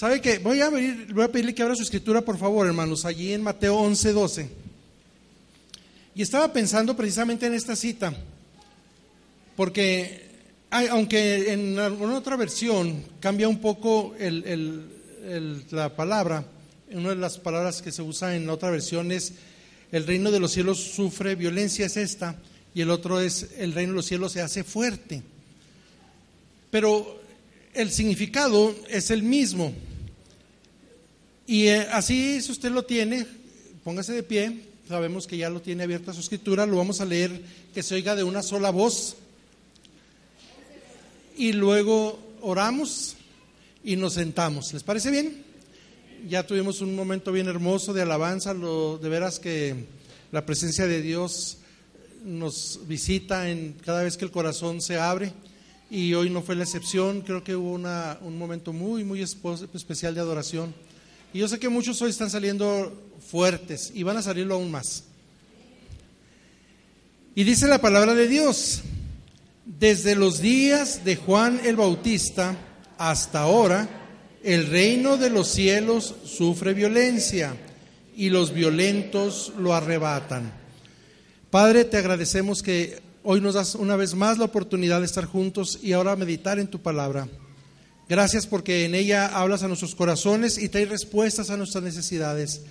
¿Sabe qué? Voy a, pedirle que abra su escritura, por favor, hermanos, allí en Mateo 11, 12. Y estaba pensando precisamente en esta cita, porque aunque en alguna otra versión cambia un poco la palabra, una de las palabras que se usa en la otra versión es el reino de los cielos sufre violencia, es esta, y el otro es el reino de los cielos se hace fuerte. Pero el significado es el mismo. Y eh, así, si usted lo tiene, póngase de pie. Sabemos que ya lo tiene abierta su escritura. Lo vamos a leer que se oiga de una sola voz. Y luego oramos y nos sentamos. ¿Les parece bien? Ya tuvimos un momento bien hermoso de alabanza. Lo, de veras que la presencia de Dios nos visita en cada vez que el corazón se abre y hoy no fue la excepción, creo que hubo una, un momento muy, muy especial de adoración. Y yo sé que muchos hoy están saliendo fuertes y van a salirlo aún más. Y dice la palabra de Dios, desde los días de Juan el Bautista hasta ahora, el reino de los cielos sufre violencia y los violentos lo arrebatan. Padre, te agradecemos que hoy nos das una vez más la oportunidad de estar juntos y ahora meditar en tu palabra. Gracias porque en ella hablas a nuestros corazones y traes respuestas a nuestras necesidades.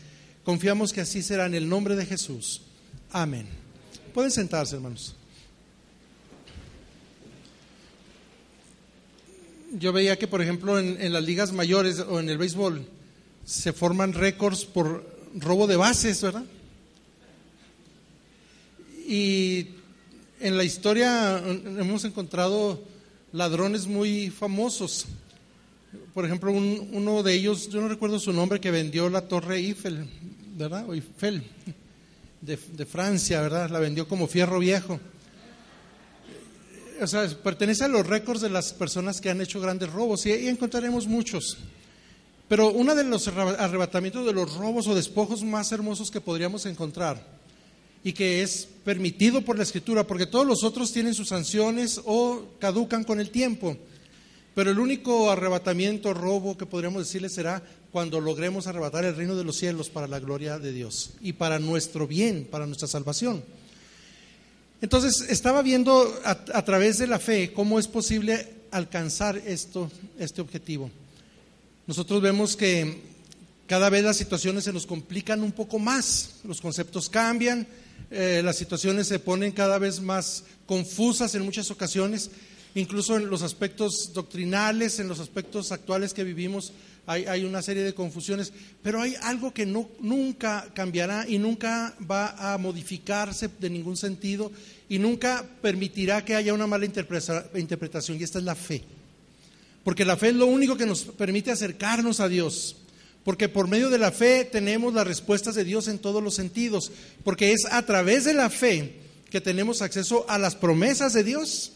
Confiamos que así será en el nombre de Jesús. Amén. Pueden sentarse, hermanos. Yo veía que, por ejemplo, en, en las ligas mayores o en el béisbol se forman récords por robo de bases, ¿verdad? Y en la historia hemos encontrado ladrones muy famosos. Por ejemplo, un, uno de ellos, yo no recuerdo su nombre, que vendió la torre Eiffel, ¿verdad? O Eiffel, de, de Francia, ¿verdad? La vendió como fierro viejo. O sea, pertenece a los récords de las personas que han hecho grandes robos y ahí encontraremos muchos. Pero uno de los arrebatamientos de los robos o despojos más hermosos que podríamos encontrar y que es permitido por la escritura, porque todos los otros tienen sus sanciones o caducan con el tiempo. Pero el único arrebatamiento, robo que podríamos decirle será cuando logremos arrebatar el reino de los cielos para la gloria de Dios y para nuestro bien, para nuestra salvación. Entonces, estaba viendo a, través de la fe cómo es posible alcanzar esto, este objetivo. Nosotros vemos que cada vez las situaciones se nos complican un poco más, los conceptos cambian, eh, las situaciones se ponen cada vez más confusas en muchas ocasiones, incluso en los aspectos doctrinales, en los aspectos actuales que vivimos, hay, una serie de confusiones, pero hay algo que no, nunca cambiará y nunca va a modificarse de ningún sentido y nunca permitirá que haya una mala interpretación, y esta es la fe. Porque la fe es lo único que nos permite acercarnos a Dios. Porque por medio de la fe tenemos las respuestas de Dios en todos los sentidos. Porque es a través de la fe que tenemos acceso a las promesas de Dios.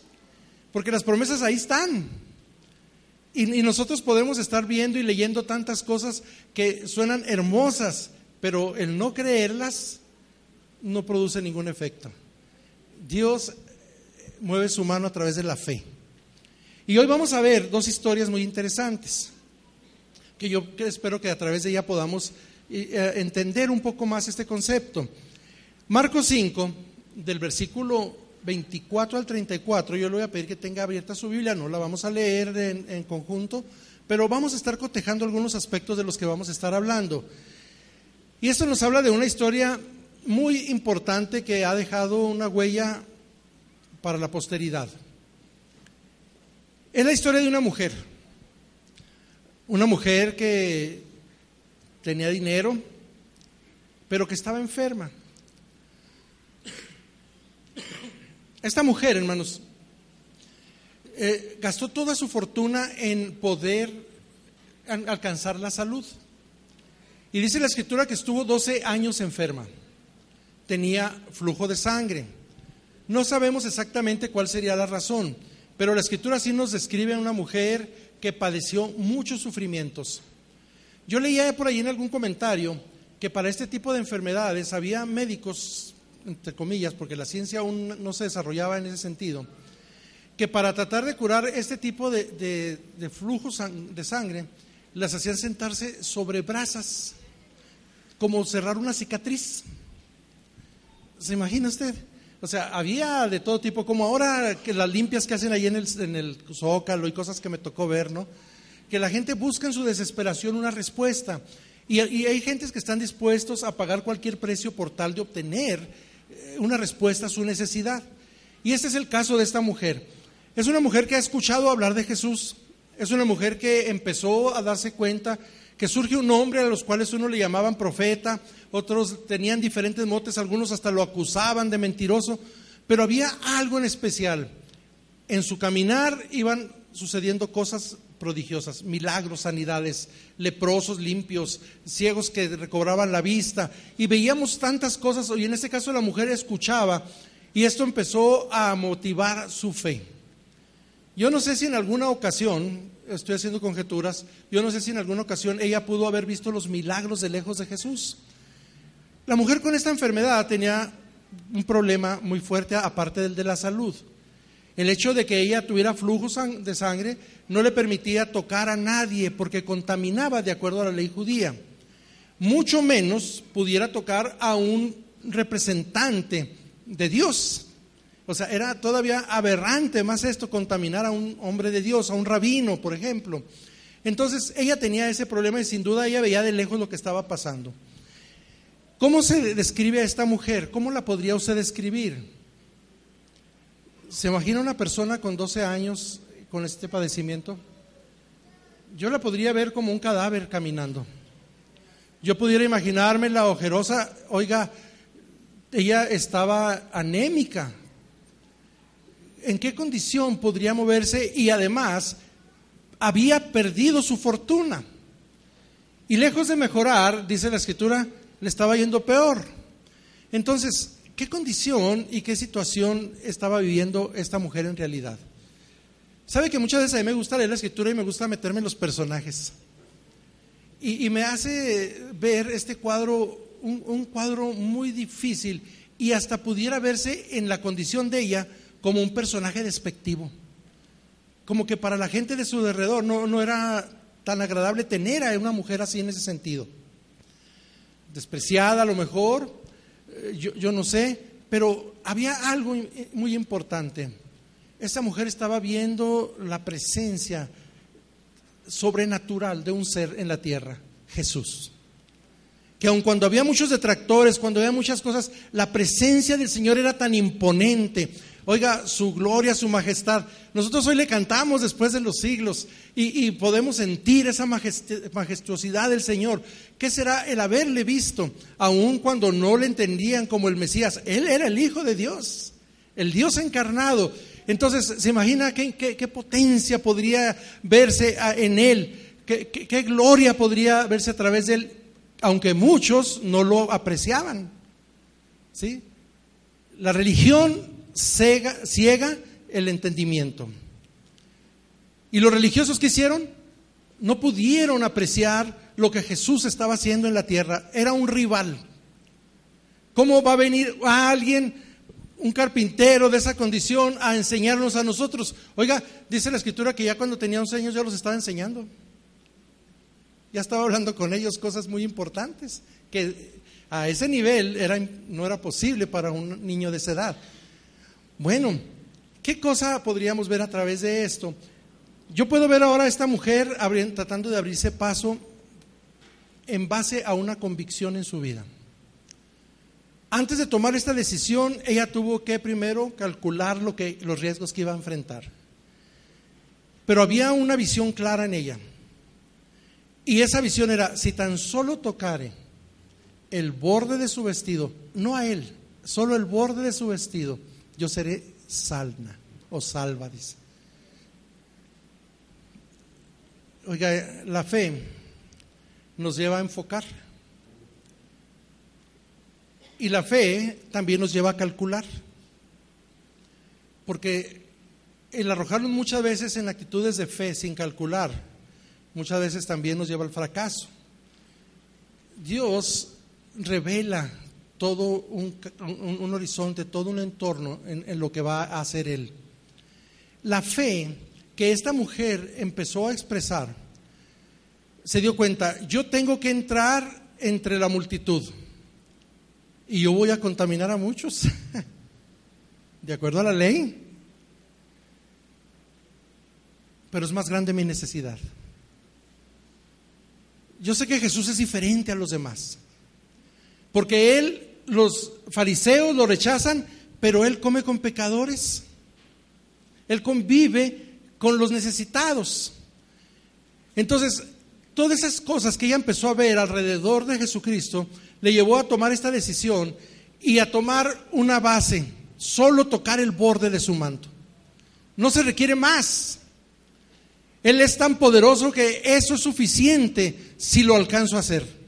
Porque las promesas ahí están. Y, nosotros podemos estar viendo y leyendo tantas cosas que suenan hermosas, pero el no creerlas no produce ningún efecto. Dios mueve su mano a través de la fe. Y hoy vamos a ver dos historias muy interesantes que yo espero que a través de ella podamos eh, entender un poco más este concepto. Marcos 5, del versículo 24 al 34, yo le voy a pedir que tenga abierta su Biblia, no la vamos a leer en, en conjunto, pero vamos a estar cotejando algunos aspectos de los que vamos a estar hablando. Y esto nos habla de una historia muy importante que ha dejado una huella para la posteridad. Es la historia de una mujer una mujer que tenía dinero, pero que estaba enferma. Esta mujer, hermanos, eh, gastó toda su fortuna en poder alcanzar la salud. Y dice la escritura que estuvo 12 años enferma. Tenía flujo de sangre. No sabemos exactamente cuál sería la razón, pero la escritura sí nos describe a una mujer que padeció muchos sufrimientos. Yo leía por ahí en algún comentario que para este tipo de enfermedades había médicos, entre comillas, porque la ciencia aún no se desarrollaba en ese sentido, que para tratar de curar este tipo de, flujos de sangre, las hacían sentarse sobre brasas, como cerrar una cicatriz. ¿Se imagina usted? O sea, había de todo tipo, como ahora que las limpias que hacen ahí en el, en el zócalo y cosas que me tocó ver, ¿no? Que la gente busca en su desesperación una respuesta. Y, hay gentes que están dispuestos a pagar cualquier precio por tal de obtener una respuesta a su necesidad. Y este es el caso de esta mujer. Es una mujer que ha escuchado hablar de Jesús, es una mujer que empezó a darse cuenta que surge un hombre a los cuales uno le llamaban profeta, otros tenían diferentes motes, algunos hasta lo acusaban de mentiroso, pero había algo en especial. En su caminar iban sucediendo cosas prodigiosas, milagros, sanidades, leprosos limpios, ciegos que recobraban la vista, y veíamos tantas cosas, y en este caso la mujer escuchaba, y esto empezó a motivar su fe. Yo no sé si en alguna ocasión, estoy haciendo conjeturas, yo no sé si en alguna ocasión ella pudo haber visto los milagros de lejos de Jesús. La mujer con esta enfermedad tenía un problema muy fuerte aparte del de la salud. El hecho de que ella tuviera flujos de sangre no le permitía tocar a nadie porque contaminaba de acuerdo a la ley judía. Mucho menos pudiera tocar a un representante de Dios. O sea, era todavía aberrante más esto, contaminar a un hombre de Dios, a un rabino, por ejemplo. Entonces, ella tenía ese problema y sin duda ella veía de lejos lo que estaba pasando. ¿Cómo se describe a esta mujer? ¿Cómo la podría usted describir? ¿Se imagina una persona con 12 años con este padecimiento? Yo la podría ver como un cadáver caminando. Yo pudiera imaginarme la ojerosa, oiga, ella estaba anémica, en qué condición podría moverse y además había perdido su fortuna. Y lejos de mejorar, dice la escritura, le estaba yendo peor. Entonces, ¿qué condición y qué situación estaba viviendo esta mujer en realidad? Sabe que muchas veces a mí me gusta leer la escritura y me gusta meterme en los personajes. Y, me hace ver este cuadro, un cuadro muy difícil y hasta pudiera verse en la condición de ella como un personaje despectivo. Como que para la gente de su alrededor no, no era tan agradable tener a una mujer así en ese sentido. Despreciada a lo mejor, yo, yo no sé, pero había algo muy importante. Esta mujer estaba viendo la presencia sobrenatural de un ser en la tierra, Jesús. Que aun cuando había muchos detractores, cuando había muchas cosas, la presencia del Señor era tan imponente, Oiga, su gloria, su majestad. Nosotros hoy le cantamos después de los siglos y, podemos sentir esa majestuosidad del Señor. ¿Qué será el haberle visto, aun cuando no le entendían como el Mesías? Él era el Hijo de Dios, el Dios encarnado. Entonces, ¿se imagina qué, potencia podría verse en Él? ¿Qué, qué gloria podría verse a través de Él? Aunque muchos no lo apreciaban. ¿Sí? La religión ciega, el entendimiento. ¿Y los religiosos que hicieron? No pudieron apreciar lo que Jesús estaba haciendo en la tierra. Era un rival. ¿Cómo va a venir a alguien, un carpintero de esa condición, a enseñarnos a nosotros? Oiga, dice la escritura que ya cuando tenía 11 años ya los estaba enseñando. Ya estaba hablando con ellos cosas muy importantes, que a ese nivel era, no era posible para un niño de esa edad. Bueno, ¿qué cosa podríamos ver a través de esto? Yo puedo ver ahora a esta mujer tratando de abrirse paso en base a una convicción en su vida. Antes de tomar esta decisión, ella tuvo que primero calcular lo que, los riesgos que iba a enfrentar. Pero había una visión clara en ella. Y esa visión era, si tan solo tocare el borde de su vestido, no a él, solo el borde de su vestido, yo seré salva o salva, dice. Oiga, la fe nos lleva a enfocar. Y la fe también nos lleva a calcular. Porque el arrojarnos muchas veces en actitudes de fe sin calcular, muchas veces también nos lleva al fracaso. Dios revela todo un, horizonte, todo un entorno en, en, lo que va a hacer Él. La fe que esta mujer empezó a expresar, se dio cuenta, yo tengo que entrar entre la multitud y yo voy a contaminar a muchos, de acuerdo a la ley. Pero es más grande mi necesidad. Yo sé que Jesús es diferente a los demás, porque Él, los fariseos lo rechazan, pero Él come con pecadores, Él convive con los necesitados. Entonces, todas esas cosas que ella empezó a ver alrededor de Jesucristo, le llevó a tomar esta decisión y a tomar una base, solo tocar el borde de su manto. No se requiere más. Él es tan poderoso que eso es suficiente si lo alcanzo a hacer.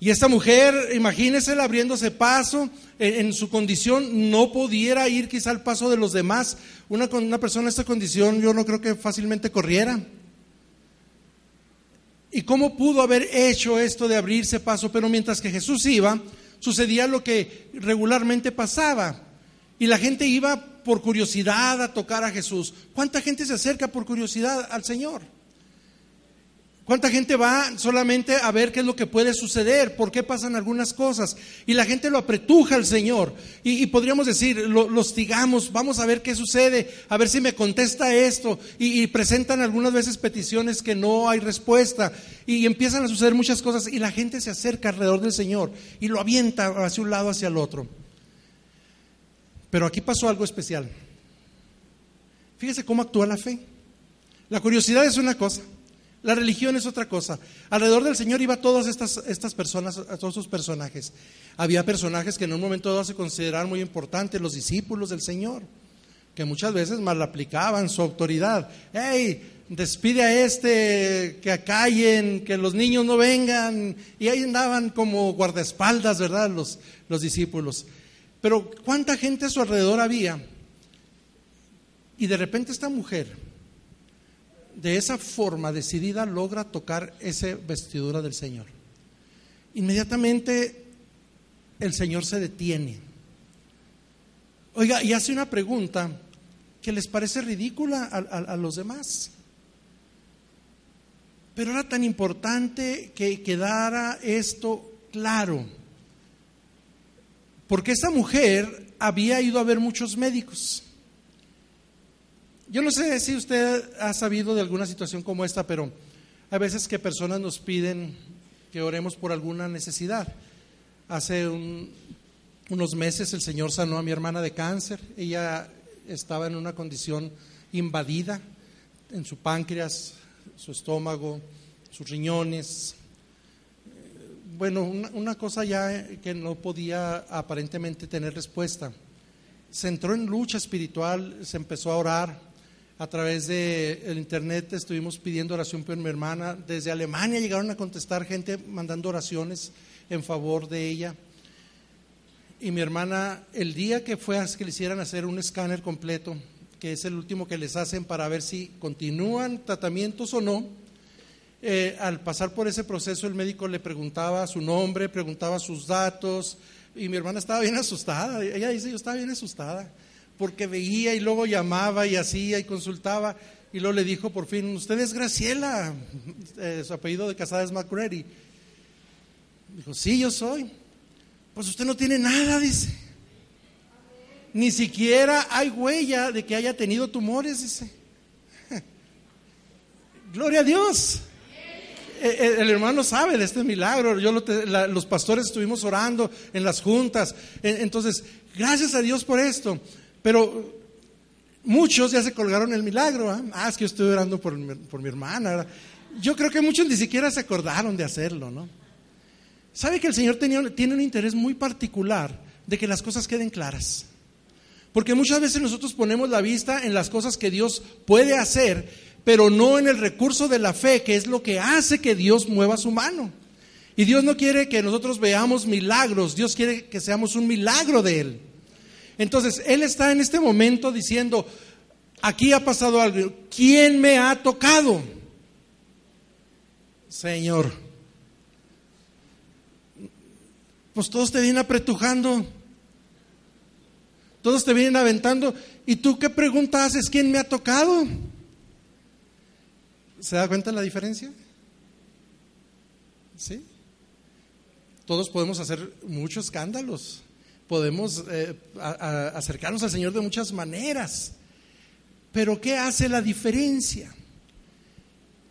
Y esta mujer, imagínese abriéndose paso, en, su condición no pudiera ir quizá al paso de los demás. Una, una persona en esta condición yo no creo que fácilmente corriera. ¿Y cómo pudo haber hecho esto de abrirse paso? Pero mientras que Jesús iba, sucedía lo que regularmente pasaba. Y la gente iba por curiosidad a tocar a Jesús. ¿Cuánta gente se acerca por curiosidad al Señor? ¿Cuánta gente va solamente a ver qué es lo que puede suceder? ¿Por qué pasan algunas cosas? Y la gente lo apretuja al Señor. Y, podríamos decir, lo, hostigamos, vamos a ver qué sucede, a ver si me contesta esto. Y, presentan algunas veces peticiones que no hay respuesta. Y, empiezan a suceder muchas cosas. Y la gente se acerca alrededor del Señor y lo avienta hacia un lado, hacia el otro. Pero aquí pasó algo especial. Fíjese cómo actúa la fe. La curiosidad es una cosa. La religión es otra cosa. Alrededor del Señor iba todas estas, estas personas, todos sus personajes. Había personajes que en un momento dado se consideraban muy importantes, los discípulos del Señor, que muchas veces mal aplicaban su autoridad. ¡Hey! Despide a este, que acallen, que los niños no vengan. Y ahí andaban como guardaespaldas, ¿verdad? Los, los discípulos. Pero ¿cuánta gente a su alrededor había? Y de repente esta mujer de esa forma decidida logra tocar esa vestidura del Señor. Inmediatamente el Señor se detiene. Oiga, y hace una pregunta que les parece ridícula a, los demás. Pero era tan importante que quedara esto claro. Porque esa mujer había ido a ver muchos médicos. Yo no sé si usted ha sabido de alguna situación como esta, pero hay veces que personas nos piden que oremos por alguna necesidad. Hace unos meses el Señor sanó a mi hermana de cáncer. Ella estaba en una condición invadida en su páncreas, su estómago, sus riñones. Bueno, una cosa ya que no podía aparentemente tener respuesta. Se entró en lucha espiritual, se empezó a orar a través de el internet estuvimos pidiendo oración por mi hermana. Desde Alemania llegaron a contestar gente mandando oraciones en favor de ella. Y mi hermana, el día que fue a que le hicieran hacer un escáner completo, que es el último que les hacen para ver si continúan tratamientos o no, eh, al pasar por ese proceso el médico le preguntaba su nombre, preguntaba sus datos, y mi hermana estaba bien asustada. Ella dice, yo estaba bien asustada porque veía y luego llamaba y hacía y consultaba. Y luego le dijo por fin, usted es Graciela, eh, su apellido de casada es McCready. Dijo, sí, yo soy. Pues usted no tiene nada, dice. Ni siquiera hay huella de que haya tenido tumores, dice. Gloria a Dios. Eh, eh, el hermano sabe de este milagro. Yo los pastores estuvimos orando en las juntas. Entonces, gracias a Dios por esto. Pero muchos ya se colgaron el milagro. ¿ah? ah, es que yo estoy orando por mi, por mi hermana. Yo creo que muchos ni siquiera se acordaron de hacerlo, ¿no? ¿Sabe que el Señor tiene un interés muy particular de que las cosas queden claras? Porque muchas veces nosotros ponemos la vista en las cosas que Dios puede hacer, pero no en el recurso de la fe, que es lo que hace que Dios mueva su mano. Y Dios no quiere que nosotros veamos milagros, Dios quiere que seamos un milagro de Él. Entonces, Él está en este momento diciendo, aquí ha pasado algo, ¿quién me ha tocado? Señor, pues todos te vienen apretujando, todos te vienen aventando, ¿y tú qué pregunta haces? ¿Quién me ha tocado? ¿Se da cuenta la diferencia? ¿Sí? Todos podemos hacer muchos escándalos, podemos eh, acercarnos al Señor de muchas maneras, pero ¿qué hace la diferencia?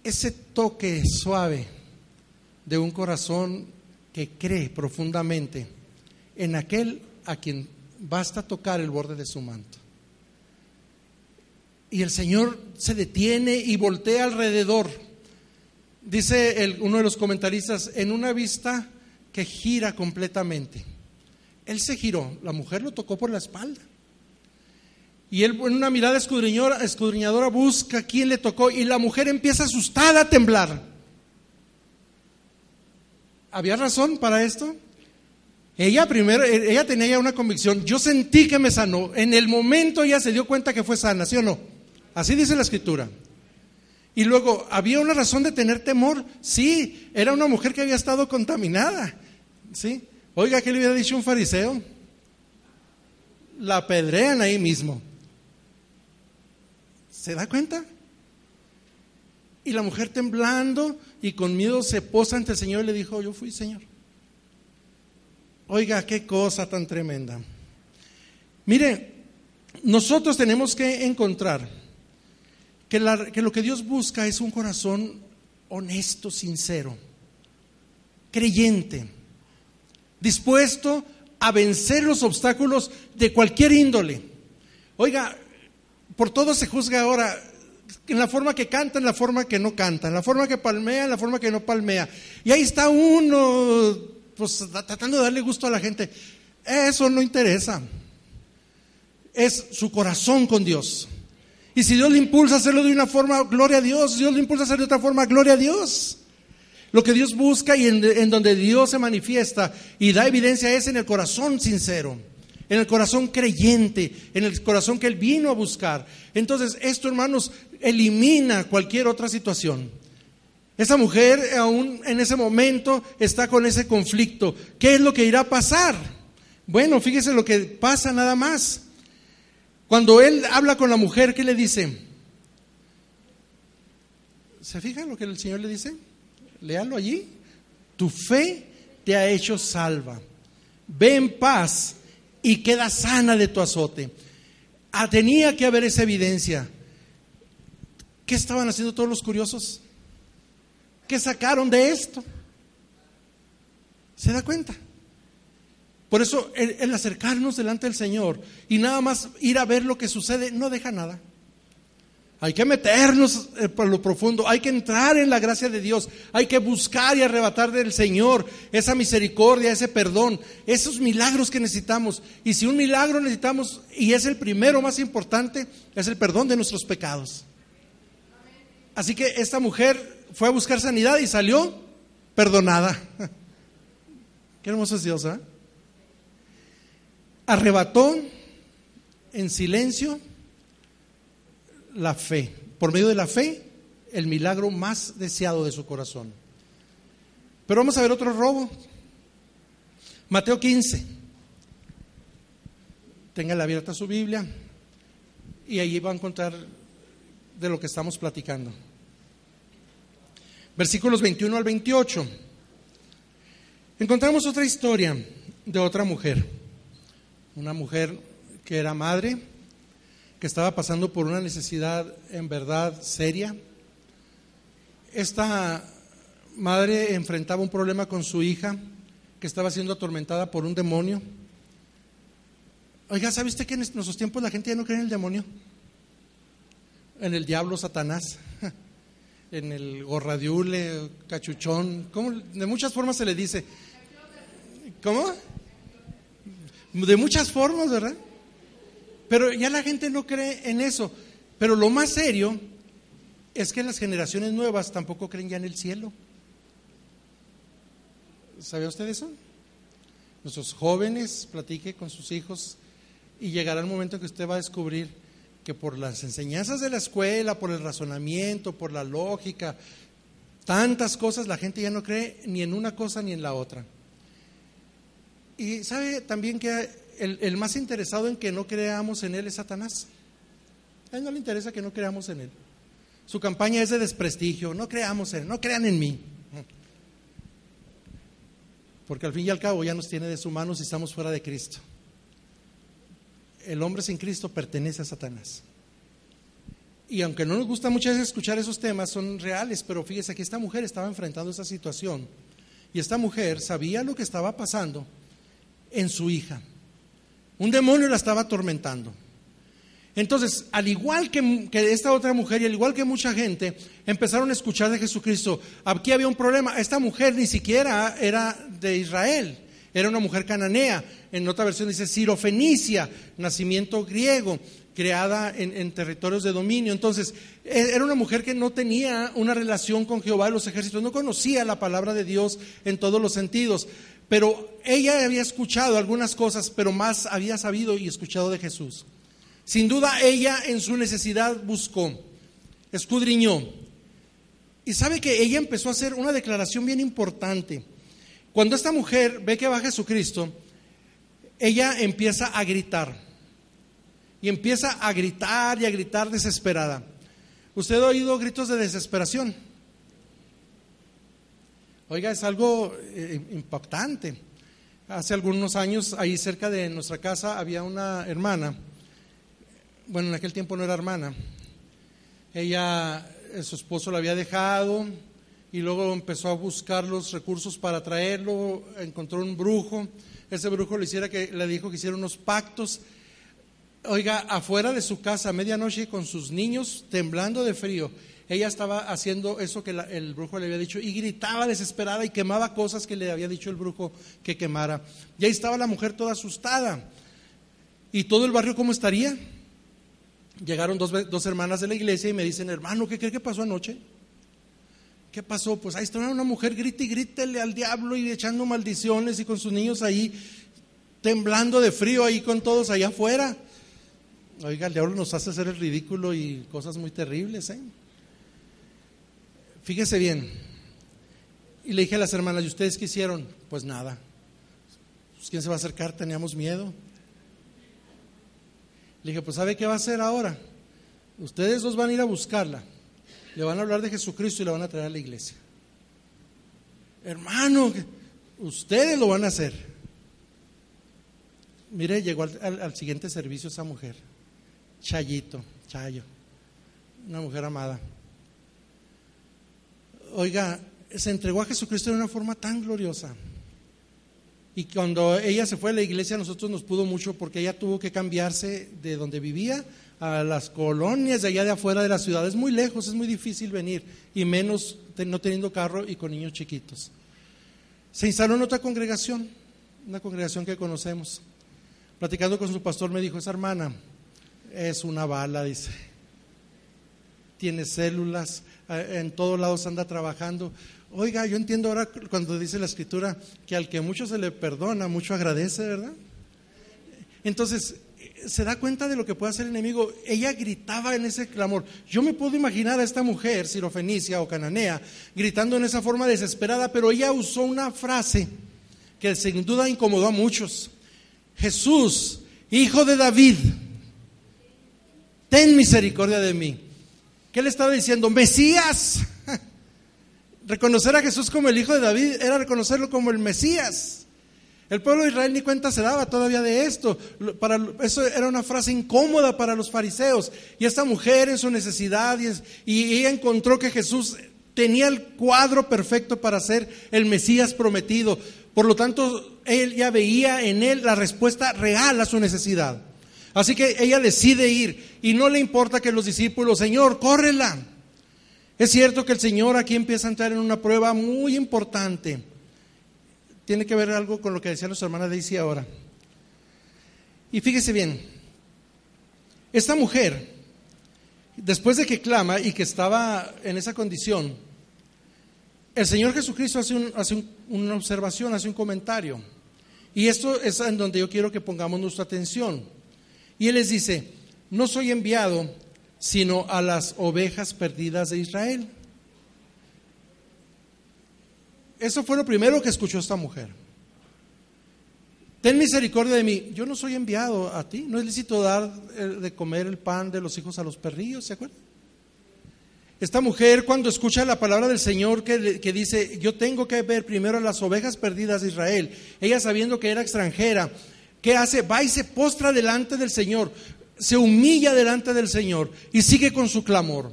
Ese toque suave de un corazón que cree profundamente en aquel a quien basta tocar el borde de su manto. Y el Señor se detiene y voltea alrededor. Dice uno de los comentaristas, en una vista que gira completamente. Él se giró, la mujer lo tocó por la espalda. Y él en una mirada escudriñadora, busca quién le tocó y la mujer empieza asustada a temblar. ¿Había razón para esto? Ella primero, ella tenía ya una convicción, yo sentí que me sanó. En el momento ella se dio cuenta que fue sana, ¿sí o no? Así dice la escritura. Y luego, ¿había una razón de tener temor? Sí, era una mujer que había estado contaminada. ¿Sí? Oiga, ¿qué le hubiera dicho un fariseo? La apedrean ahí mismo. ¿Se da cuenta? Y la mujer temblando y con miedo se posa ante el Señor y le dijo, yo fui Señor. Oiga, qué cosa tan tremenda. Mire, nosotros tenemos que encontrar que, que, lo que Dios busca es un corazón honesto, sincero, creyente dispuesto a vencer los obstáculos de cualquier índole. Oiga, por todo se juzga ahora en la forma que canta, en la forma que no canta, en la forma que palmea, en la forma que no palmea. Y ahí está uno, pues tratando de darle gusto a la gente. Eso no interesa. Es su corazón con Dios. Y si Dios le impulsa a hacerlo de una forma, gloria a Dios. Dios le impulsa a hacerlo de otra forma, gloria a Dios. Lo que Dios busca y en, donde Dios se manifiesta y da evidencia es en el corazón sincero, en el corazón creyente, en el corazón que Él vino a buscar. Entonces, esto, hermanos, elimina cualquier otra situación. Esa mujer aún en ese momento está con ese conflicto. ¿Qué es lo que irá a pasar? Bueno, fíjese lo que pasa nada más. Cuando él habla con la mujer, ¿qué le dice? ¿Se fija lo que el Señor le dice? Léalo allí. Tu fe te ha hecho salva. Ve en paz y queda sana de tu azote. Ah, tenía que haber esa evidencia. ¿Qué estaban haciendo todos los curiosos? ¿Qué sacaron de esto? ¿Se da cuenta? Por eso el acercarnos delante del Señor y nada más ir a ver lo que sucede no deja nada. Hay que meternos eh, por lo profundo, hay que entrar en la gracia de Dios, hay que buscar y arrebatar del Señor esa misericordia, ese perdón, esos milagros que necesitamos. Y si un milagro necesitamos, y es el primero más importante, es el perdón de nuestros pecados. Así que esta mujer fue a buscar sanidad y salió perdonada. Qué hermoso es Dios, ¿eh? Arrebató en silencio la fe. Por medio de la fe, el milagro más deseado de su corazón. Pero vamos a ver otro robo. Mateo 15. Téngale abierta su Biblia y allí va a encontrar de lo que estamos platicando. Versículos 21 al 28. Encontramos otra historia de otra mujer. Una mujer que era madre que estaba pasando por una necesidad en verdad seria. Esta madre enfrentaba un problema con su hija que estaba siendo atormentada por un demonio. Oiga, ¿sabe usted que en nuestros tiempos la gente ya no cree en el demonio? En el diablo Satanás, en el gorradiule, cachuchón, de muchas formas se le dice. ¿Cómo? De muchas formas, ¿verdad? Pero ya la gente no cree en eso. Pero lo más serio es que las generaciones nuevas tampoco creen ya en el cielo. ¿Sabía usted eso? Nuestros jóvenes platique con sus hijos y llegará el momento que usted va a descubrir que por las enseñanzas de la escuela, por el razonamiento, por la lógica, tantas cosas, la gente ya no cree ni en una cosa ni en la otra. Y sabe también que el, más interesado en que no creamos en Él es Satanás. A él no le interesa que no creamos en Él. Su campaña es de desprestigio, no creamos en Él, no crean en mí. Porque al fin y al cabo ya nos tiene de su mano si estamos fuera de Cristo. El hombre sin Cristo pertenece a Satanás. Y aunque no nos gusta muchas veces escuchar esos temas, son reales, pero fíjese que esta mujer estaba enfrentando esa situación. Y esta mujer sabía lo que estaba pasando en su hija. Un demonio la estaba atormentando. Entonces, al igual que, esta otra mujer y al igual que mucha gente, empezaron a escuchar de Jesucristo. Aquí había un problema. Esta mujer ni siquiera era de Israel, era una mujer cananea. En otra versión dice Fenicia, nacimiento griego, creada en, en territorios de dominio. Entonces, e, era una mujer que no tenía una relación con Jehová de los ejércitos, no conocía la palabra de Dios en todos los sentidos. Pero ella había escuchado algunas cosas, pero más había sabido y escuchado de Jesús. Sin duda ella en su necesidad buscó, escudriñó. Y sabe que ella empezó a hacer una declaración bien importante. Cuando esta mujer ve que va Jesucristo, ella empieza a gritar. Y empieza a gritar y a gritar desesperada. ¿Usted ha oído gritos de desesperación? Oiga, es algo eh, impactante. Hace algunos años, ahí cerca de nuestra casa, había una hermana. Bueno, en aquel tiempo no era hermana. Ella, eh, su esposo la había dejado y luego empezó a buscar los recursos para traerlo. Encontró un brujo. Ese brujo le, hiciera que, le dijo que hiciera unos pactos. Oiga, afuera de su casa a medianoche con sus niños temblando de frío ella estaba haciendo eso que el brujo le había dicho y gritaba desesperada y quemaba cosas que le había dicho el brujo que quemara. Y ahí estaba la mujer toda asustada. ¿Y todo el barrio cómo estaría? Llegaron dos, hermanas de la iglesia y me dicen, hermano, ¿qué cree que pasó anoche? ¿Qué pasó? Pues ahí estaba una mujer grite y grítele al diablo y echando maldiciones y con sus niños ahí temblando de frío ahí con todos allá afuera. Oiga, el diablo nos hace hacer el ridículo y cosas muy terribles, ¿eh? Fíjese bien. Y le dije a las hermanas, ¿y ustedes qué hicieron? Pues nada. Pues, ¿Quién se va a acercar? Teníamos miedo. Le dije, pues ¿sabe qué va a hacer ahora? Ustedes dos van a ir a buscarla. Le van a hablar de Jesucristo y la van a traer a la iglesia. Hermano, ustedes lo van a hacer. Mire, llegó al, al siguiente servicio esa mujer. Chayito, Chayo. Una mujer amada oiga, se entregó a Jesucristo de una forma tan gloriosa. Y cuando ella se fue a la iglesia, a nosotros nos pudo mucho porque ella tuvo que cambiarse de donde vivía a las colonias de allá de afuera de la ciudad. Es muy lejos, es muy difícil venir, y menos no teniendo carro y con niños chiquitos. Se instaló en otra congregación, una congregación que conocemos. Platicando con su pastor me dijo, esa hermana es una bala, dice. Tiene células, en todos lados anda trabajando. Oiga, yo entiendo ahora cuando dice la escritura que al que mucho se le perdona, mucho agradece, ¿verdad? Entonces, se da cuenta de lo que puede hacer el enemigo. Ella gritaba en ese clamor. Yo me puedo imaginar a esta mujer, sirofenicia o cananea, gritando en esa forma desesperada, pero ella usó una frase que sin duda incomodó a muchos. Jesús, hijo de David, ten misericordia de mí. ¿Qué le estaba diciendo? Mesías. Reconocer a Jesús como el hijo de David era reconocerlo como el Mesías. El pueblo de Israel ni cuenta se daba todavía de esto. Para, eso era una frase incómoda para los fariseos. Y esta mujer en su necesidad, y, y ella encontró que Jesús tenía el cuadro perfecto para ser el Mesías prometido. Por lo tanto, él ya veía en él la respuesta real a su necesidad. Así que ella decide ir y no le importa que los discípulos, Señor, córrela. Es cierto que el Señor aquí empieza a entrar en una prueba muy importante. Tiene que ver algo con lo que decía nuestra hermana Daisy ahora. Y fíjese bien, esta mujer después de que clama y que estaba en esa condición, el Señor Jesucristo hace, hace una observación, hace un comentario. Y esto es en donde yo quiero que pongamos nuestra atención. Y Él les dice, no soy enviado sino a las ovejas perdidas de Israel. Eso fue lo primero que escuchó esta mujer. Ten misericordia de mí. Yo no soy enviado a ti. No es lícito dar eh, de comer el pan de los hijos a los perrillos, ¿se acuerdan? Esta mujer cuando escucha la palabra del Señor que, que, dice, yo tengo que ver primero a las ovejas perdidas de Israel, ella sabiendo que era extranjera, ¿qué hace? Va y se postra delante del Señor, se humilla delante del Señor y sigue con su clamor.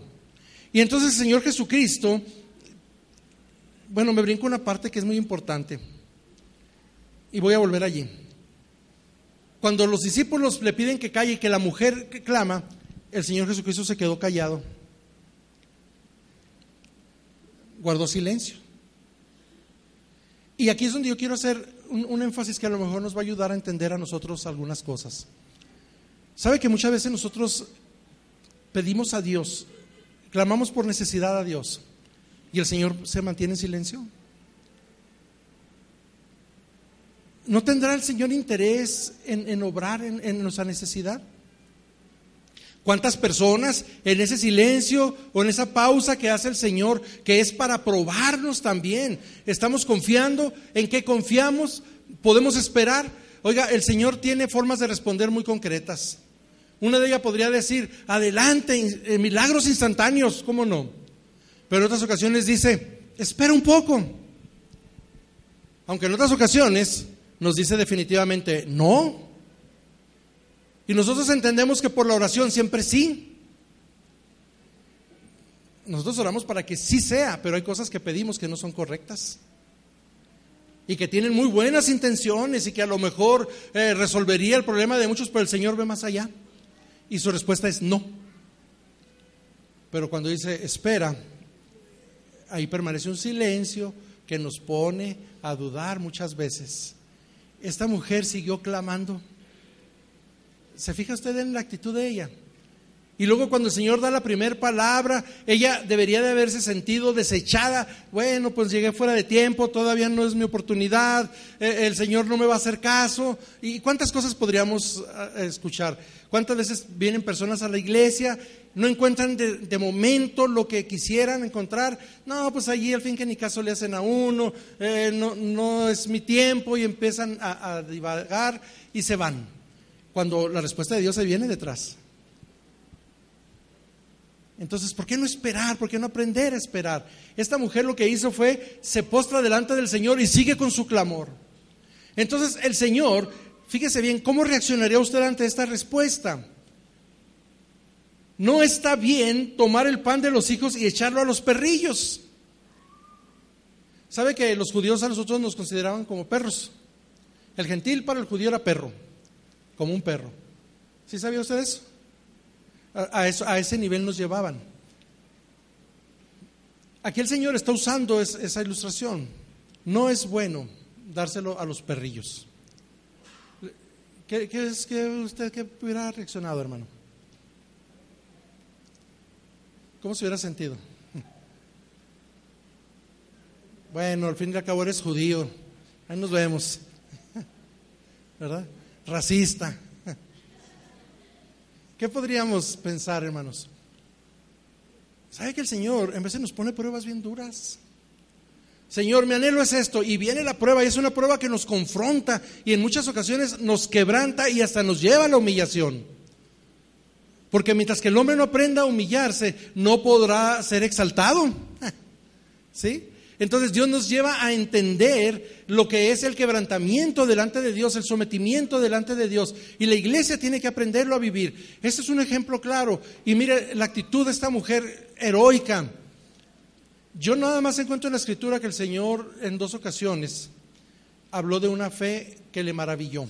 Y entonces el Señor Jesucristo, bueno, me brinco una parte que es muy importante y voy a volver allí. Cuando los discípulos le piden que calle y que la mujer clama, el Señor Jesucristo se quedó callado. Guardó silencio. Y aquí es donde yo quiero hacer un, énfasis que a lo mejor nos va a ayudar a entender a nosotros algunas cosas. ¿Sabe que muchas veces nosotros pedimos a Dios, clamamos por necesidad a Dios y el Señor se mantiene en silencio? ¿No tendrá el Señor interés en, obrar en, nuestra necesidad? ¿Cuántas personas en ese silencio o en esa pausa que hace el Señor, que es para probarnos también, estamos confiando? ¿En qué confiamos? ¿Podemos esperar? Oiga, el Señor tiene formas de responder muy concretas. Una de ellas podría decir, adelante, eh, milagros instantáneos, ¿cómo no? Pero en otras ocasiones dice, espera un poco. Aunque en otras ocasiones nos dice definitivamente no. Y nosotros entendemos que por la oración siempre sí. Nosotros oramos para que sí sea, pero hay cosas que pedimos que no son correctas. Y que tienen muy buenas intenciones y que a lo mejor eh, resolvería el problema de muchos, pero el Señor ve más allá. Y su respuesta es no. Pero cuando dice espera, ahí permanece un silencio que nos pone a dudar muchas veces esta mujer siguió clamando. ¿Se fija usted en la actitud de ella? Y luego cuando el Señor da la primera palabra, ella debería de haberse sentido desechada. Bueno, pues llegué fuera de tiempo, todavía no es mi oportunidad, eh, el Señor no me va a hacer caso. ¿Y cuántas cosas podríamos eh, escuchar? ¿Cuántas veces vienen personas a la iglesia, no encuentran de, momento lo que quisieran encontrar? No, pues allí al fin que ni caso le hacen a uno, eh, no, no, es mi tiempo y empiezan a, a divagar y se van. Cuando la respuesta de Dios se viene detrás. Entonces, ¿por qué no esperar? ¿Por qué no aprender a esperar? Esta mujer lo que hizo fue, se postra delante del Señor y sigue con su clamor. Entonces, el Señor, fíjese bien, ¿cómo reaccionaría usted ante esta respuesta? No está bien tomar el pan de los hijos y echarlo a los perrillos. ¿Sabe que los judíos a nosotros nos consideraban como perros? El gentil para el judío era perro, como un perro. ¿Sí sabía usted eso? A, ese nivel nos llevaban. Aquí el Señor está usando esa ilustración. No es bueno dárselo a los perrillos. ¿Qué, es que usted que hubiera reaccionado, hermano? ¿Cómo se hubiera sentido? Bueno, al fin y al cabo eres judío. Ahí nos vemos. ¿Verdad? Racista. ¿Qué podríamos pensar, hermanos? ¿Sabe que el Señor en de nos pone pruebas bien duras? Señor, mi anhelo es esto, y viene la prueba, y es una prueba que nos confronta, y en muchas ocasiones nos quebranta y hasta nos lleva a la humillación. Porque mientras que el hombre no aprenda a humillarse, no podrá ser exaltado. ¿Sí? Entonces Dios nos lleva a entender lo que es el quebrantamiento delante de Dios, el sometimiento delante de Dios. Y la iglesia tiene que aprenderlo a vivir. Este es un ejemplo claro. Y mire la actitud de esta mujer heroica. Yo nada más encuentro en la escritura que el Señor en dos ocasiones habló de una fe que le maravilló.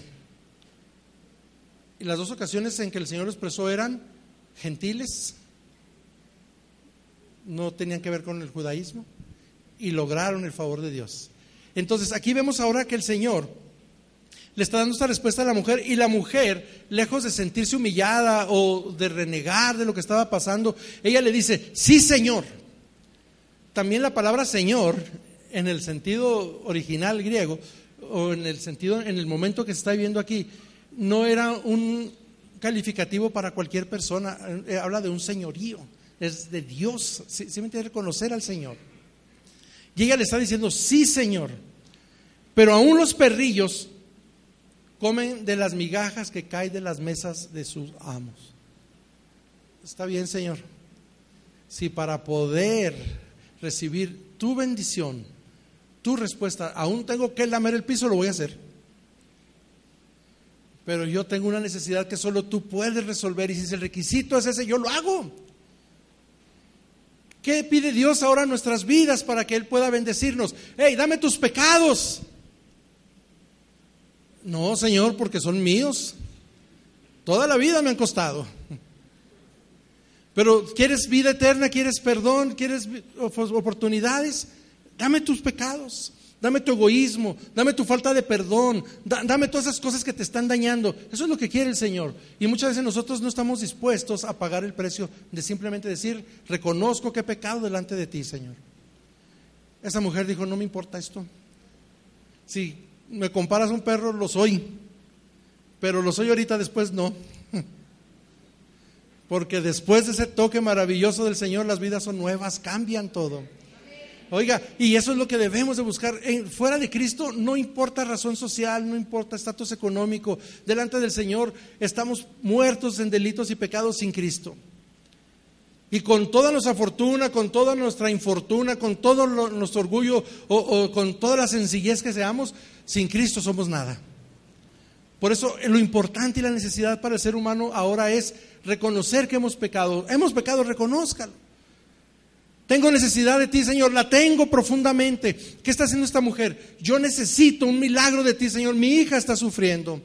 Y las dos ocasiones en que el Señor expresó eran gentiles, no tenían que ver con el judaísmo y lograron el favor de Dios. Entonces aquí vemos ahora que el Señor le está dando esta respuesta a la mujer y la mujer, lejos de sentirse humillada o de renegar de lo que estaba pasando, ella le dice, sí Señor. También la palabra Señor, en el sentido original griego, o en el sentido, en el momento que se está viviendo aquí, no era un calificativo para cualquier persona, eh, habla de un señorío, es de Dios, simplemente reconocer al Señor. Y ella le está diciendo, sí Señor, pero aún los perrillos comen de las migajas que caen de las mesas de sus amos. Está bien, Señor. Si para poder recibir tu bendición, tu respuesta, aún tengo que lamer el piso, lo voy a hacer. Pero yo tengo una necesidad que solo tú puedes resolver y si el requisito es ese, yo lo hago. ¿Qué pide Dios ahora en nuestras vidas para que Él pueda bendecirnos? Hey, dame tus pecados. No, Señor, porque son míos. Toda la vida me han costado. Pero ¿quieres vida eterna? ¿Quieres perdón? ¿Quieres oportunidades? Dame tus pecados. Dame tu egoísmo, dame tu falta de perdón, dame todas esas cosas que te están dañando. Eso es lo que quiere el Señor. Y muchas veces nosotros no estamos dispuestos a pagar el precio de simplemente decir, reconozco que he pecado delante de ti, Señor. Esa mujer dijo, no me importa esto. Si me comparas a un perro, lo soy. Pero lo soy ahorita, después no. Porque después de ese toque maravilloso del Señor, las vidas son nuevas, cambian todo. Oiga, y eso es lo que debemos de buscar. fuera de Cristo no importa razón social, no importa estatus económico. Delante del Señor estamos muertos en delitos y pecados sin Cristo. Y con toda nuestra fortuna, con toda nuestra infortuna, con todo nuestro orgullo o, con toda la sencillez que seamos, sin Cristo somos nada. Por eso lo importante y la necesidad para el ser humano ahora es reconocer que hemos pecado. Hemos pecado, reconózcalo. Tengo necesidad de ti, Señor, la tengo profundamente. ¿Qué está haciendo esta mujer? Yo necesito un milagro de ti, Señor. Mi hija está sufriendo.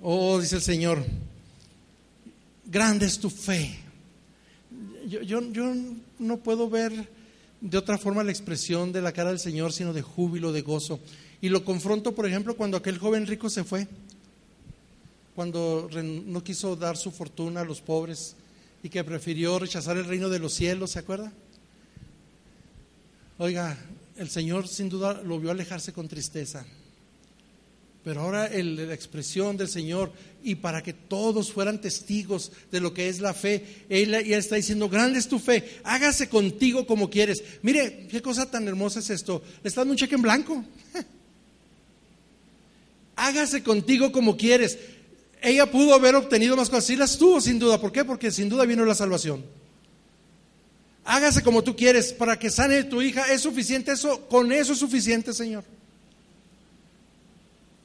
Oh, dice el Señor, grande es tu fe. Yo, yo, no puedo ver de otra forma la expresión de la cara del Señor, sino de júbilo, de gozo. Y lo confronto, por ejemplo, cuando aquel joven rico se fue, cuando no quiso dar su fortuna a los pobres y que prefirió rechazar el reino de los cielos, ¿se acuerda? Oiga, el Señor sin duda lo vio alejarse con tristeza. Pero ahora la expresión del Señor y para que todos fueran testigos de lo que es la fe, Él ya está diciendo, grande es tu fe, hágase contigo como quieres. Mire, qué cosa tan hermosa es esto. Le está dando un cheque en blanco. hágase contigo como quieres ella pudo haber obtenido más cosas. Sí las tuvo sin duda. ¿Por qué? Porque sin duda vino la salvación. Hágase como tú quieres para que sane tu hija. Es suficiente eso. Con eso es suficiente, Señor.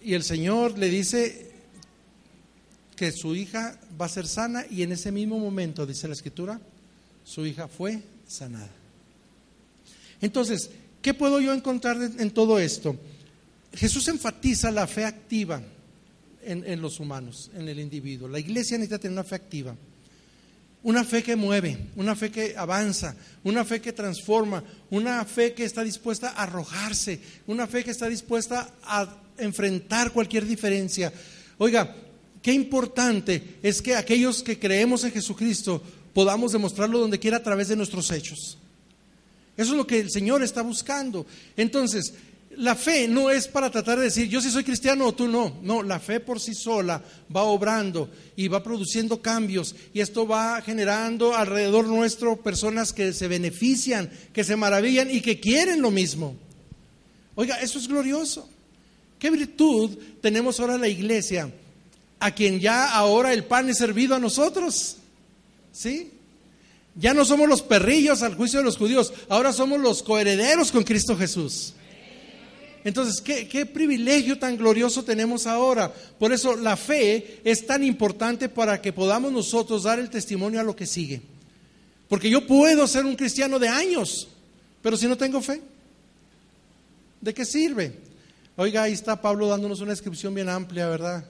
Y el Señor le dice que su hija va a ser sana y en ese mismo momento, dice la escritura, su hija fue sanada. Entonces, ¿qué puedo yo encontrar en todo esto? Jesús enfatiza la fe activa en, los humanos, en el individuo. La iglesia necesita tener una fe activa. Una fe que mueve, una fe que avanza, una fe que transforma, una fe que está dispuesta a arrojarse, una fe que está dispuesta a enfrentar cualquier diferencia. Oiga, qué importante es que aquellos que creemos en Jesucristo podamos demostrarlo donde quiera a través de nuestros hechos. Eso es lo que el Señor está buscando. Entonces, la fe no es para tratar de decir yo sí soy cristiano o tú no. No, la fe por sí sola va obrando y va produciendo cambios y esto va generando alrededor nuestro personas que se benefician, que se maravillan y que quieren lo mismo. Oiga, eso es glorioso. ¿Qué virtud tenemos ahora la iglesia? A quien ya ahora el pan es servido a nosotros. ¿Sí? Ya no somos los perrillos al juicio de los judíos, ahora somos los coherederos con Cristo Jesús. Entonces, ¿qué, privilegio tan glorioso tenemos ahora. Por eso la fe es tan importante para que podamos nosotros dar el testimonio a lo que sigue. Porque yo puedo ser un cristiano de años, pero si no tengo fe, ¿de qué sirve? Oiga, ahí está Pablo dándonos una descripción bien amplia, ¿verdad?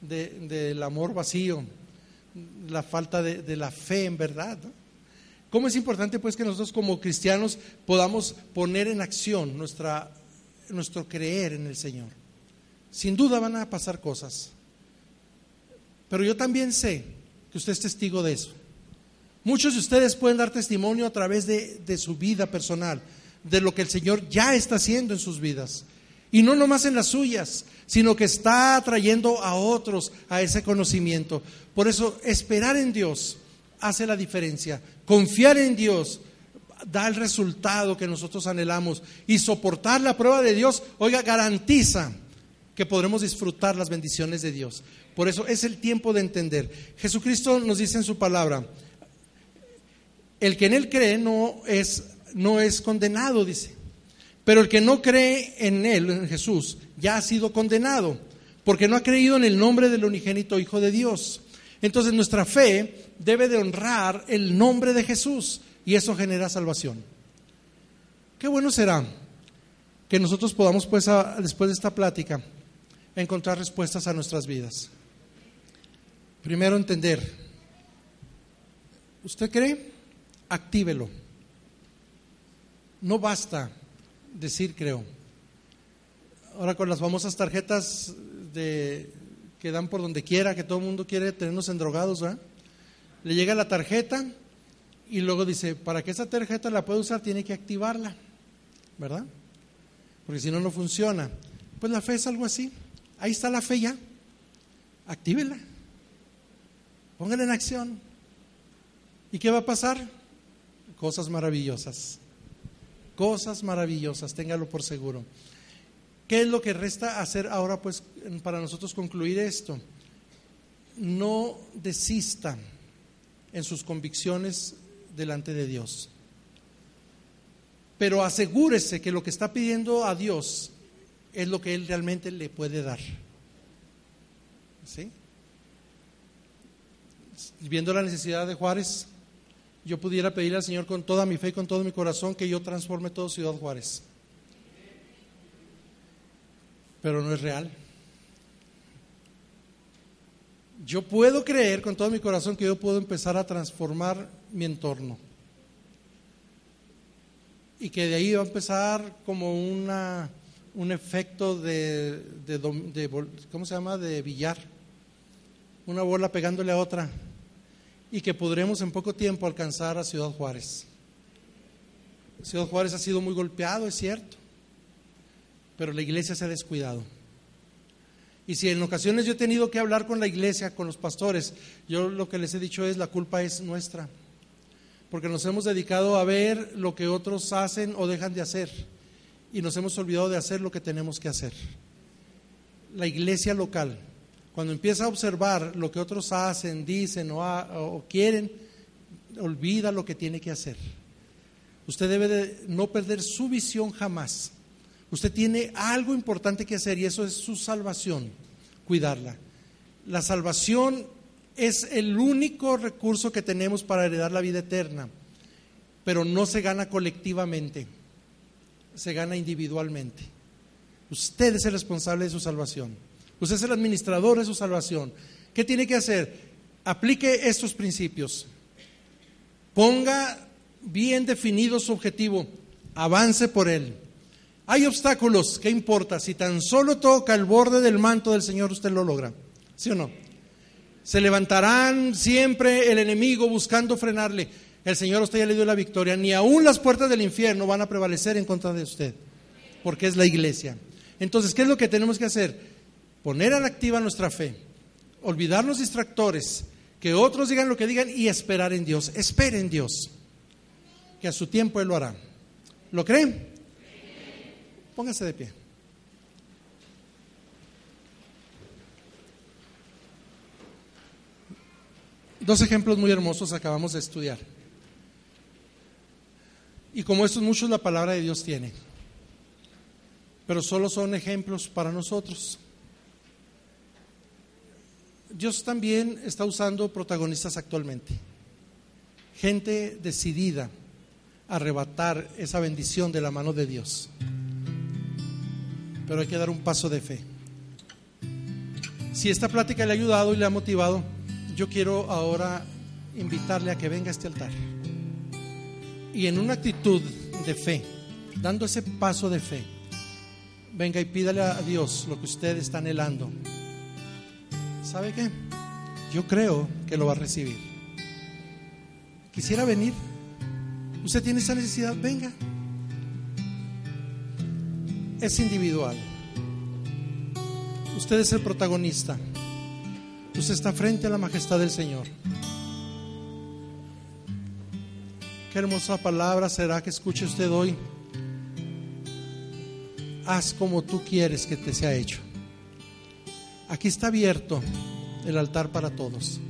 del amor vacío, la falta de, la fe en verdad. ¿Cómo es importante pues que nosotros como cristianos podamos poner en acción nuestra nuestro creer en el Señor. Sin duda van a pasar cosas. Pero yo también sé que usted es testigo de eso. Muchos de ustedes pueden dar testimonio a través de, de, su vida personal, de lo que el Señor ya está haciendo en sus vidas. Y no nomás en las suyas, sino que está atrayendo a otros a ese conocimiento. Por eso, esperar en Dios hace la diferencia. Confiar en Dios da el resultado que nosotros anhelamos. Y soportar la prueba de Dios, oiga, garantiza que podremos disfrutar las bendiciones de Dios. Por eso es el tiempo de entender. Jesucristo nos dice en su palabra, el que en él cree no es, no es condenado, dice. Pero el que no cree en él, en Jesús, ya ha sido condenado, porque no ha creído en el nombre del unigénito Hijo de Dios. Entonces nuestra fe debe de honrar el nombre de Jesús y eso genera salvación. Qué bueno será que nosotros podamos, pues, después de esta plática, encontrar respuestas a nuestras vidas. Primero entender, ¿usted cree? Actívelo. No basta decir creo. Ahora con las famosas tarjetas de que dan por donde quiera, que todo el mundo quiere tenernos endrogados, ¿verdad? Le llega la tarjeta y luego dice, para que esa tarjeta la pueda usar tiene que activarla, ¿verdad? Porque si no, no funciona. Pues la fe es algo así. Ahí está la fe ya. Actívela. Póngala en acción. ¿Y qué va a pasar? Cosas maravillosas. Cosas maravillosas, téngalo por seguro. ¿Qué es lo que resta hacer ahora, pues, para nosotros concluir esto? No desista en sus convicciones delante de Dios. Pero asegúrese que lo que está pidiendo a Dios es lo que Él realmente le puede dar. ¿Sí? Viendo la necesidad de Juárez, yo pudiera pedirle al Señor con toda mi fe y con todo mi corazón que yo transforme todo Ciudad Juárez pero no es real. Yo puedo creer con todo mi corazón que yo puedo empezar a transformar mi entorno. Y que de ahí va a empezar como una, un efecto de, de, ¿cómo se llama?, de billar. Una bola pegándole a otra. Y que podremos en poco tiempo alcanzar a Ciudad Juárez. Ciudad Juárez ha sido muy golpeado, es cierto pero la iglesia se ha descuidado. Y si en ocasiones yo he tenido que hablar con la iglesia, con los pastores, yo lo que les he dicho es la culpa es nuestra, porque nos hemos dedicado a ver lo que otros hacen o dejan de hacer y nos hemos olvidado de hacer lo que tenemos que hacer. La iglesia local, cuando empieza a observar lo que otros hacen, dicen o, quieren, olvida lo que tiene que hacer. Usted debe de no perder su visión jamás Usted tiene algo importante que hacer y eso es su salvación, cuidarla. La salvación es el único recurso que tenemos para heredar la vida eterna, pero no se gana colectivamente, se gana individualmente. Usted es el responsable de su salvación. Usted es el administrador de su salvación. ¿Qué tiene que hacer? Aplique estos principios. Ponga bien definido su objetivo. Avance por él. Hay obstáculos, ¿qué importa? Si tan solo toca el borde del manto del Señor, usted lo logra. ¿Sí o no? Se levantarán siempre el enemigo buscando frenarle. El Señor usted ya le dio la victoria. Ni aún las puertas del infierno van a prevalecer en contra de usted, porque es la iglesia. Entonces, ¿qué es lo que tenemos que hacer? Poner a la activa nuestra fe, olvidar los distractores, que otros digan lo que digan y esperar en Dios. Espere en Dios, que a su tiempo Él lo hará. ¿Lo creen? Póngase de pie. Dos ejemplos muy hermosos acabamos de estudiar. Y como estos muchos la palabra de Dios tiene. Pero solo son ejemplos para nosotros. Dios también está usando protagonistas actualmente. Gente decidida a arrebatar esa bendición de la mano de Dios pero hay que dar un paso de fe. Si esta plática le ha ayudado y le ha motivado, yo quiero ahora invitarle a que venga a este altar. Y en una actitud de fe, dando ese paso de fe, venga y pídale a Dios lo que usted está anhelando. ¿Sabe qué? Yo creo que lo va a recibir. Quisiera venir. Usted tiene esa necesidad, venga. Es individual. Usted es el protagonista. Usted está frente a la majestad del Señor. Qué hermosa palabra será que escuche usted hoy. Haz como tú quieres que te sea hecho. Aquí está abierto el altar para todos.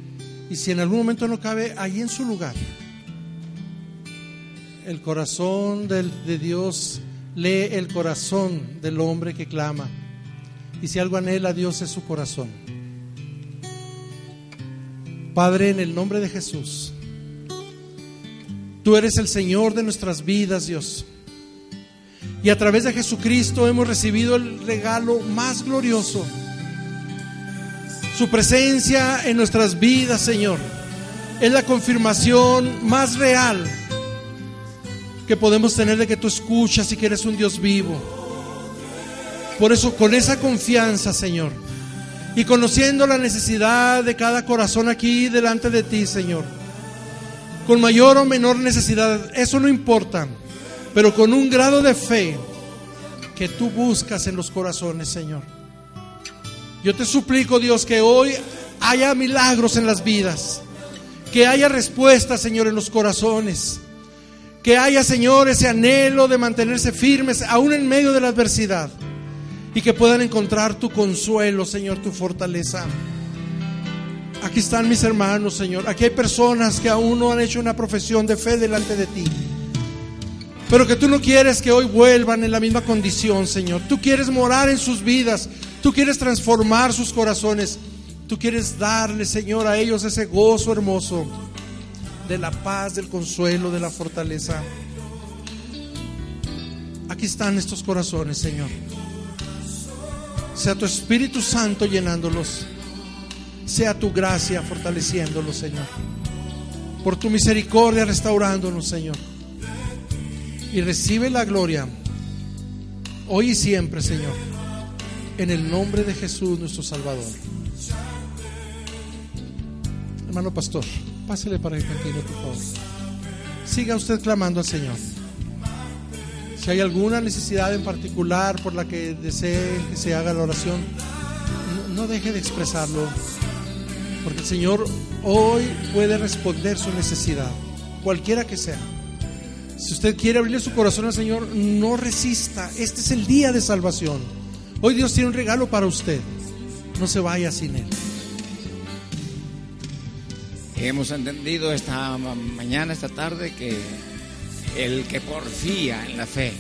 Y si en algún momento no cabe, ahí en su lugar. El corazón de Dios lee el corazón del hombre que clama. Y si algo anhela, Dios es su corazón. Padre, en el nombre de Jesús, tú eres el Señor de nuestras vidas, Dios. Y a través de Jesucristo hemos recibido el regalo más glorioso. Su presencia en nuestras vidas, Señor, es la confirmación más real que podemos tener de que tú escuchas y que eres un Dios vivo. Por eso, con esa confianza, Señor, y conociendo la necesidad de cada corazón aquí delante de ti, Señor, con mayor o menor necesidad, eso no importa pero con un grado de fe que tú buscas en los corazones, Señor. Yo te suplico, Dios, que hoy haya milagros en las vidas, que haya respuestas, Señor, en los corazones, que haya, Señor, ese anhelo de mantenerse firmes aún en medio de la adversidad y que puedan encontrar tu consuelo, Señor, tu fortaleza. Aquí están mis hermanos, Señor. Aquí hay personas que aún no han hecho una profesión de fe delante de ti. Pero que tú no quieres que hoy vuelvan en la misma condición, Señor. Tú quieres morar en sus vidas. Tú quieres transformar sus corazones. Tú quieres darle, Señor, a ellos ese gozo hermoso de la paz, del consuelo, de la fortaleza. Aquí están estos corazones, Señor. Sea tu Espíritu Santo llenándolos. Sea tu gracia fortaleciéndolos, Señor. Por tu misericordia restaurándonos, Señor y recibe la gloria hoy y siempre, Señor, en el nombre de Jesús nuestro Salvador. Hermano pastor, pásele para que continúe, por favor. Siga usted clamando al Señor. Si hay alguna necesidad en particular por la que desee que se haga la oración, no, deje de expresarlo, porque el Señor hoy puede responder su necesidad, cualquiera que sea. Si usted quiere abrirle su corazón al Señor, no resista. Este es el día de salvación. Hoy Dios tiene un regalo para usted. No se vaya sin Él. Hemos entendido esta mañana, esta tarde, que el que porfía en la fe,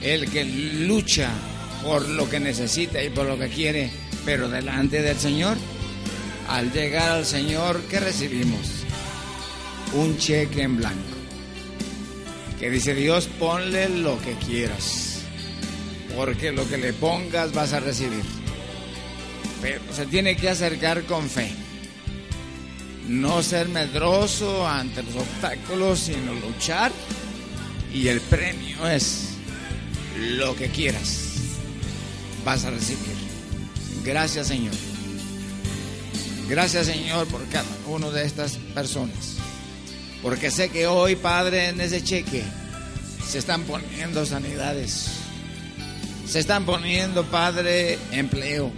el que lucha por lo que necesita y por lo que quiere, pero delante del Señor, al llegar al Señor, ¿qué recibimos? Un cheque en blanco que dice Dios, ponle lo que quieras, porque lo que le pongas vas a recibir. Pero se tiene que acercar con fe. No ser medroso ante los obstáculos, sino luchar. Y el premio es lo que quieras. Vas a recibir. Gracias Señor. Gracias Señor por cada una de estas personas. Porque sé que hoy, Padre, en ese cheque se están poniendo sanidades. Se están poniendo, Padre, empleo.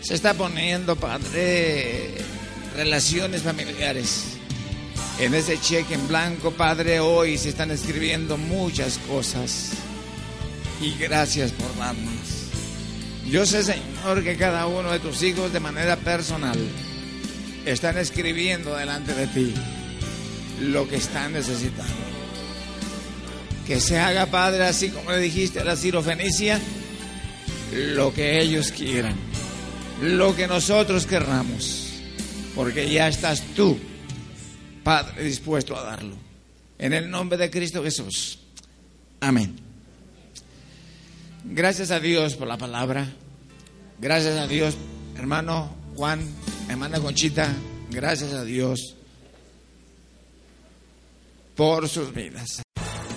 Se está poniendo, Padre, relaciones familiares. En ese cheque en blanco, Padre, hoy se están escribiendo muchas cosas. Y gracias por darnos. Yo sé, Señor, que cada uno de tus hijos de manera personal están escribiendo delante de ti lo que están necesitando. Que se haga, Padre, así como le dijiste a la Fenicia lo que ellos quieran, lo que nosotros querramos, porque ya estás tú, Padre, dispuesto a darlo. En el nombre de Cristo Jesús. Amén. Gracias a Dios por la palabra. Gracias a Dios, hermano Juan, hermana Conchita. Gracias a Dios por sus vidas.